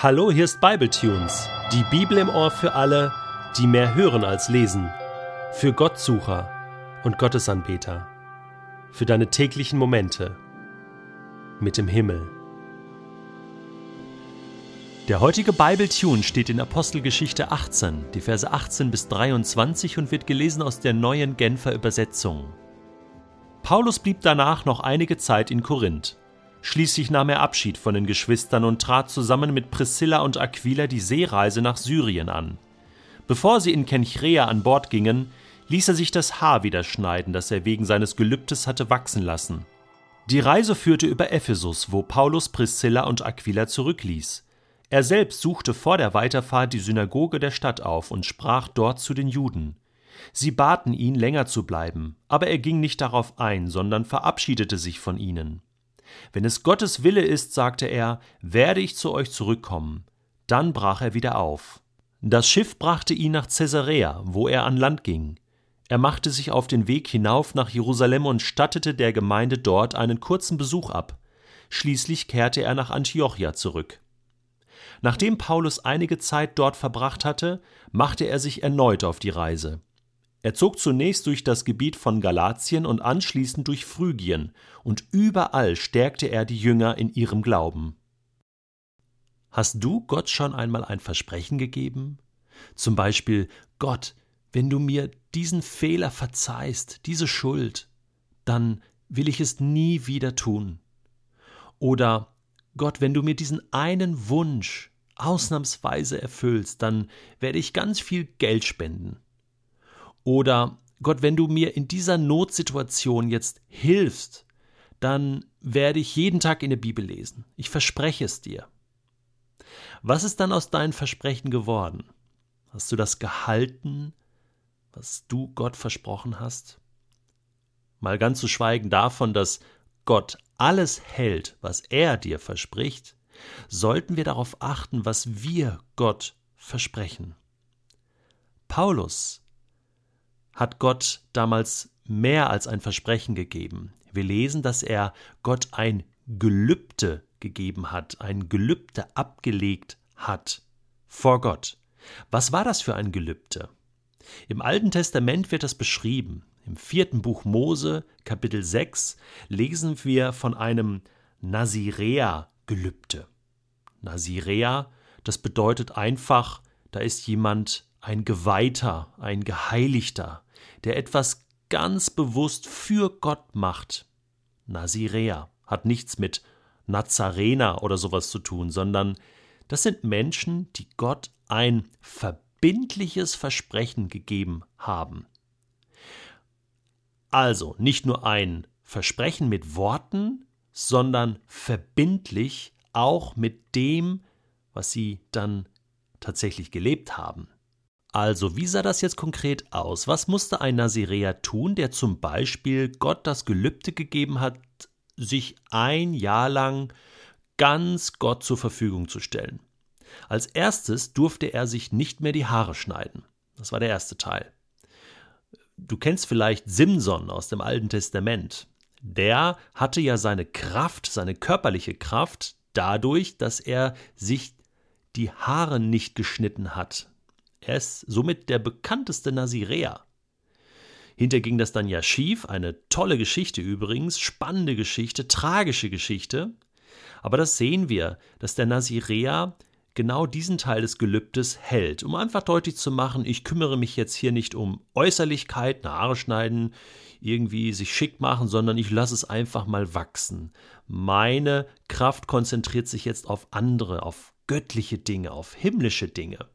Hallo, hier ist Bibletunes, die Bibel im Ohr für alle, die mehr hören als lesen, für Gottsucher und Gottesanbeter, für deine täglichen Momente mit dem Himmel. Der heutige Bibletune steht in Apostelgeschichte 18, die Verse 18 bis 23 und wird gelesen aus der neuen Genfer Übersetzung. Paulus blieb danach noch einige Zeit in Korinth. Schließlich nahm er Abschied von den Geschwistern und trat zusammen mit Priscilla und Aquila die Seereise nach Syrien an. Bevor sie in Kenchrea an Bord gingen, ließ er sich das Haar wieder schneiden, das er wegen seines Gelübdes hatte wachsen lassen. Die Reise führte über Ephesus, wo Paulus Priscilla und Aquila zurückließ. Er selbst suchte vor der Weiterfahrt die Synagoge der Stadt auf und sprach dort zu den Juden. Sie baten ihn, länger zu bleiben, aber er ging nicht darauf ein, sondern verabschiedete sich von ihnen. Wenn es Gottes Wille ist, sagte er, werde ich zu euch zurückkommen. Dann brach er wieder auf. Das Schiff brachte ihn nach Caesarea, wo er an Land ging. Er machte sich auf den Weg hinauf nach Jerusalem und stattete der Gemeinde dort einen kurzen Besuch ab. Schließlich kehrte er nach Antiochia zurück. Nachdem Paulus einige Zeit dort verbracht hatte, machte er sich erneut auf die Reise. Er zog zunächst durch das Gebiet von Galatien und anschließend durch Phrygien, und überall stärkte er die Jünger in ihrem Glauben. Hast du Gott schon einmal ein Versprechen gegeben? Zum Beispiel, Gott, wenn du mir diesen Fehler verzeihst, diese Schuld, dann will ich es nie wieder tun. Oder Gott, wenn du mir diesen einen Wunsch ausnahmsweise erfüllst, dann werde ich ganz viel Geld spenden. Oder Gott, wenn du mir in dieser Notsituation jetzt hilfst, dann werde ich jeden Tag in der Bibel lesen. Ich verspreche es dir. Was ist dann aus deinen Versprechen geworden? Hast du das gehalten, was du Gott versprochen hast? Mal ganz zu schweigen davon, dass Gott alles hält, was er dir verspricht, sollten wir darauf achten, was wir Gott versprechen. Paulus hat Gott damals mehr als ein Versprechen gegeben. Wir lesen, dass er Gott ein Gelübde gegeben hat, ein Gelübde abgelegt hat vor Gott. Was war das für ein Gelübde? Im Alten Testament wird das beschrieben. Im vierten Buch Mose, Kapitel 6, lesen wir von einem Nazirea-Gelübde. Nazirea, das bedeutet einfach, da ist jemand ein Geweihter, ein Geheiligter, der etwas ganz bewusst für Gott macht. Nazirea hat nichts mit Nazarener oder sowas zu tun, sondern das sind Menschen, die Gott ein verbindliches Versprechen gegeben haben. Also nicht nur ein Versprechen mit Worten, sondern verbindlich auch mit dem, was sie dann tatsächlich gelebt haben. Also, wie sah das jetzt konkret aus? Was musste ein Naziräer tun, der zum Beispiel Gott das Gelübde gegeben hat, sich ein Jahr lang ganz Gott zur Verfügung zu stellen? Als erstes durfte er sich nicht mehr die Haare schneiden. Das war der erste Teil. Du kennst vielleicht Simson aus dem Alten Testament. Der hatte ja seine Kraft, seine körperliche Kraft, dadurch, dass er sich die Haare nicht geschnitten hat. Er ist somit der bekannteste Naziräer. Hinter ging das dann ja schief, eine tolle Geschichte übrigens, spannende Geschichte, tragische Geschichte. Aber das sehen wir, dass der Naziräer genau diesen Teil des Gelübdes hält, um einfach deutlich zu machen, ich kümmere mich jetzt hier nicht um Äußerlichkeiten, Haare schneiden, irgendwie sich schick machen, sondern ich lasse es einfach mal wachsen. Meine Kraft konzentriert sich jetzt auf andere, auf göttliche Dinge, auf himmlische Dinge.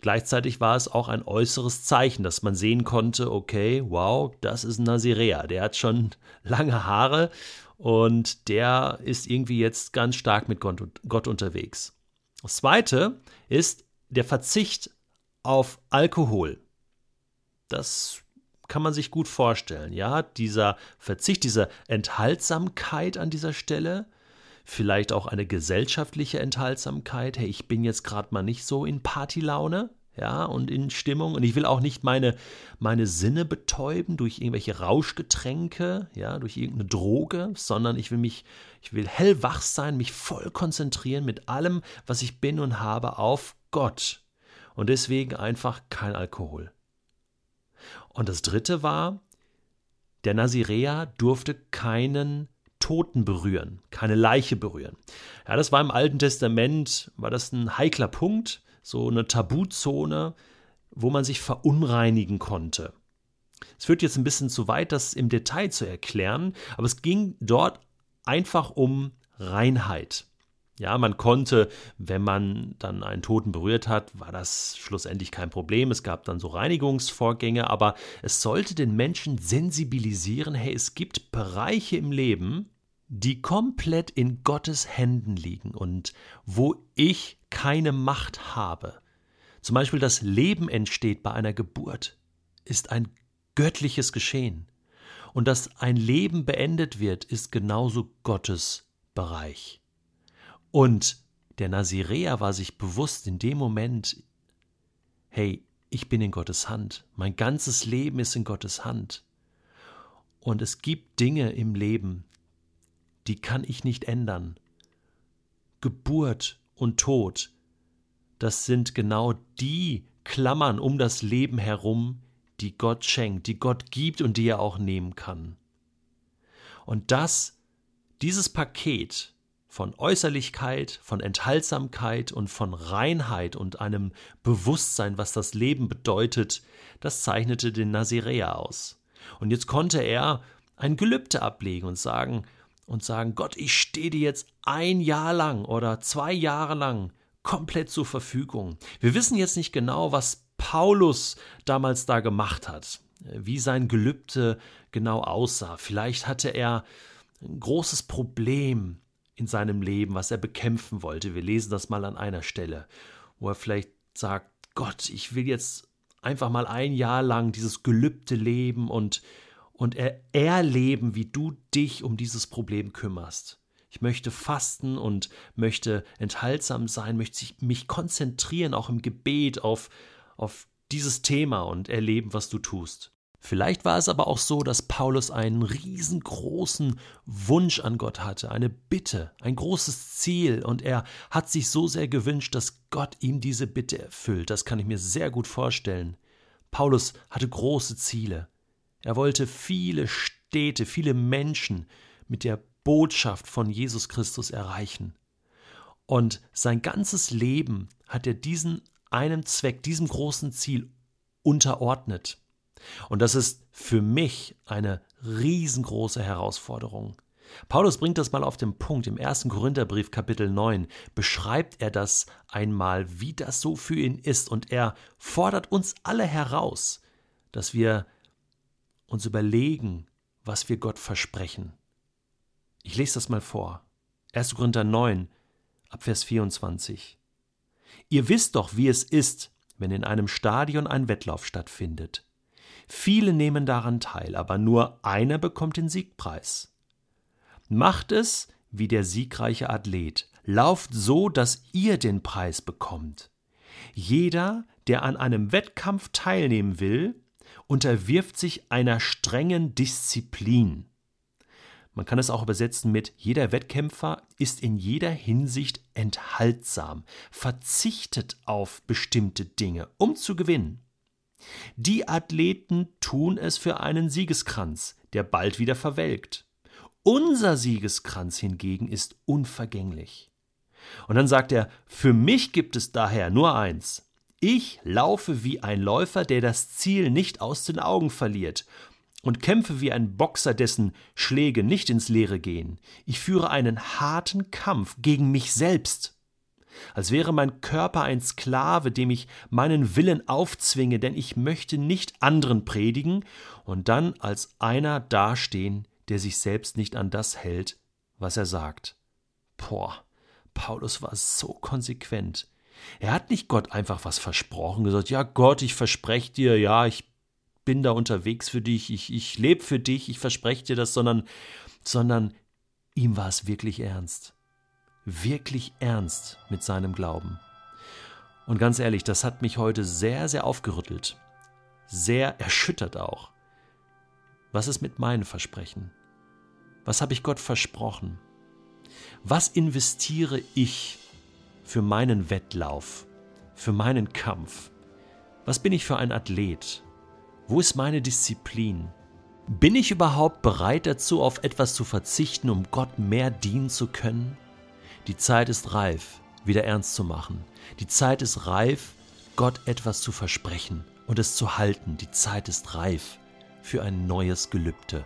Gleichzeitig war es auch ein äußeres Zeichen, dass man sehen konnte, okay, wow, das ist ein Nazirea, der hat schon lange Haare und der ist irgendwie jetzt ganz stark mit Gott unterwegs. Das zweite ist der Verzicht auf Alkohol. Das kann man sich gut vorstellen, ja, dieser Verzicht, diese Enthaltsamkeit an dieser Stelle, vielleicht auch eine gesellschaftliche Enthaltsamkeit. Hey, ich bin jetzt gerade mal nicht so in Partylaune. ja, und in Stimmung. Und ich will auch nicht meine, meine Sinne betäuben durch irgendwelche Rauschgetränke, ja, durch irgendeine Droge, sondern ich will mich, ich will hellwach sein, mich voll konzentrieren mit allem, was ich bin und habe, auf Gott. Und deswegen einfach kein Alkohol. Und das dritte war, der Nazirea durfte keinen Toten berühren, keine Leiche berühren. Ja, das war im Alten Testament, war das ein heikler Punkt so eine Tabuzone, wo man sich verunreinigen konnte. Es führt jetzt ein bisschen zu weit, das im Detail zu erklären, aber es ging dort einfach um Reinheit. Ja, man konnte, wenn man dann einen Toten berührt hat, war das schlussendlich kein Problem. Es gab dann so Reinigungsvorgänge, aber es sollte den Menschen sensibilisieren, hey, es gibt Bereiche im Leben, die komplett in Gottes Händen liegen und wo ich keine Macht habe. Zum Beispiel das Leben entsteht bei einer Geburt, ist ein göttliches Geschehen. Und dass ein Leben beendet wird, ist genauso Gottes Bereich. Und der Nazirea war sich bewusst in dem Moment, hey, ich bin in Gottes Hand, mein ganzes Leben ist in Gottes Hand. Und es gibt Dinge im Leben, die kann ich nicht ändern. Geburt und Tod, das sind genau die Klammern um das Leben herum, die Gott schenkt, die Gott gibt und die er auch nehmen kann. Und das, dieses Paket von Äußerlichkeit, von Enthaltsamkeit und von Reinheit und einem Bewusstsein, was das Leben bedeutet, das zeichnete den Nazirea aus. Und jetzt konnte er ein Gelübde ablegen und sagen, und sagen, Gott, ich stehe dir jetzt ein Jahr lang oder zwei Jahre lang komplett zur Verfügung. Wir wissen jetzt nicht genau, was Paulus damals da gemacht hat, wie sein Gelübde genau aussah. Vielleicht hatte er ein großes Problem in seinem Leben, was er bekämpfen wollte. Wir lesen das mal an einer Stelle, wo er vielleicht sagt, Gott, ich will jetzt einfach mal ein Jahr lang dieses Gelübde leben und und er erleben, wie du dich um dieses Problem kümmerst. Ich möchte fasten und möchte enthaltsam sein, möchte mich konzentrieren, auch im Gebet, auf, auf dieses Thema und erleben, was du tust. Vielleicht war es aber auch so, dass Paulus einen riesengroßen Wunsch an Gott hatte, eine Bitte, ein großes Ziel, und er hat sich so sehr gewünscht, dass Gott ihm diese Bitte erfüllt. Das kann ich mir sehr gut vorstellen. Paulus hatte große Ziele. Er wollte viele Städte, viele Menschen mit der Botschaft von Jesus Christus erreichen. Und sein ganzes Leben hat er diesen einem Zweck, diesem großen Ziel unterordnet. Und das ist für mich eine riesengroße Herausforderung. Paulus bringt das mal auf den Punkt. Im ersten Korintherbrief Kapitel 9 beschreibt er das einmal, wie das so für ihn ist. Und er fordert uns alle heraus, dass wir uns überlegen, was wir Gott versprechen. Ich lese das mal vor. 1. Korinther 9, Abvers 24. Ihr wisst doch, wie es ist, wenn in einem Stadion ein Wettlauf stattfindet. Viele nehmen daran teil, aber nur einer bekommt den Siegpreis. Macht es wie der siegreiche Athlet, lauft so, dass ihr den Preis bekommt. Jeder, der an einem Wettkampf teilnehmen will, unterwirft sich einer strengen Disziplin. Man kann es auch übersetzen mit jeder Wettkämpfer ist in jeder Hinsicht enthaltsam, verzichtet auf bestimmte Dinge, um zu gewinnen. Die Athleten tun es für einen Siegeskranz, der bald wieder verwelkt. Unser Siegeskranz hingegen ist unvergänglich. Und dann sagt er, für mich gibt es daher nur eins, ich laufe wie ein Läufer, der das Ziel nicht aus den Augen verliert, und kämpfe wie ein Boxer, dessen Schläge nicht ins Leere gehen. Ich führe einen harten Kampf gegen mich selbst, als wäre mein Körper ein Sklave, dem ich meinen Willen aufzwinge, denn ich möchte nicht anderen predigen und dann als einer dastehen, der sich selbst nicht an das hält, was er sagt. Boah, Paulus war so konsequent. Er hat nicht Gott einfach was versprochen, gesagt, ja Gott, ich verspreche dir, ja, ich bin da unterwegs für dich, ich, ich lebe für dich, ich verspreche dir das, sondern, sondern ihm war es wirklich ernst. Wirklich ernst mit seinem Glauben. Und ganz ehrlich, das hat mich heute sehr, sehr aufgerüttelt. Sehr erschüttert auch. Was ist mit meinen Versprechen? Was habe ich Gott versprochen? Was investiere ich für meinen Wettlauf, für meinen Kampf? Was bin ich für ein Athlet? Wo ist meine Disziplin? Bin ich überhaupt bereit dazu, auf etwas zu verzichten, um Gott mehr dienen zu können? Die Zeit ist reif, wieder ernst zu machen. Die Zeit ist reif, Gott etwas zu versprechen und es zu halten. Die Zeit ist reif für ein neues Gelübde.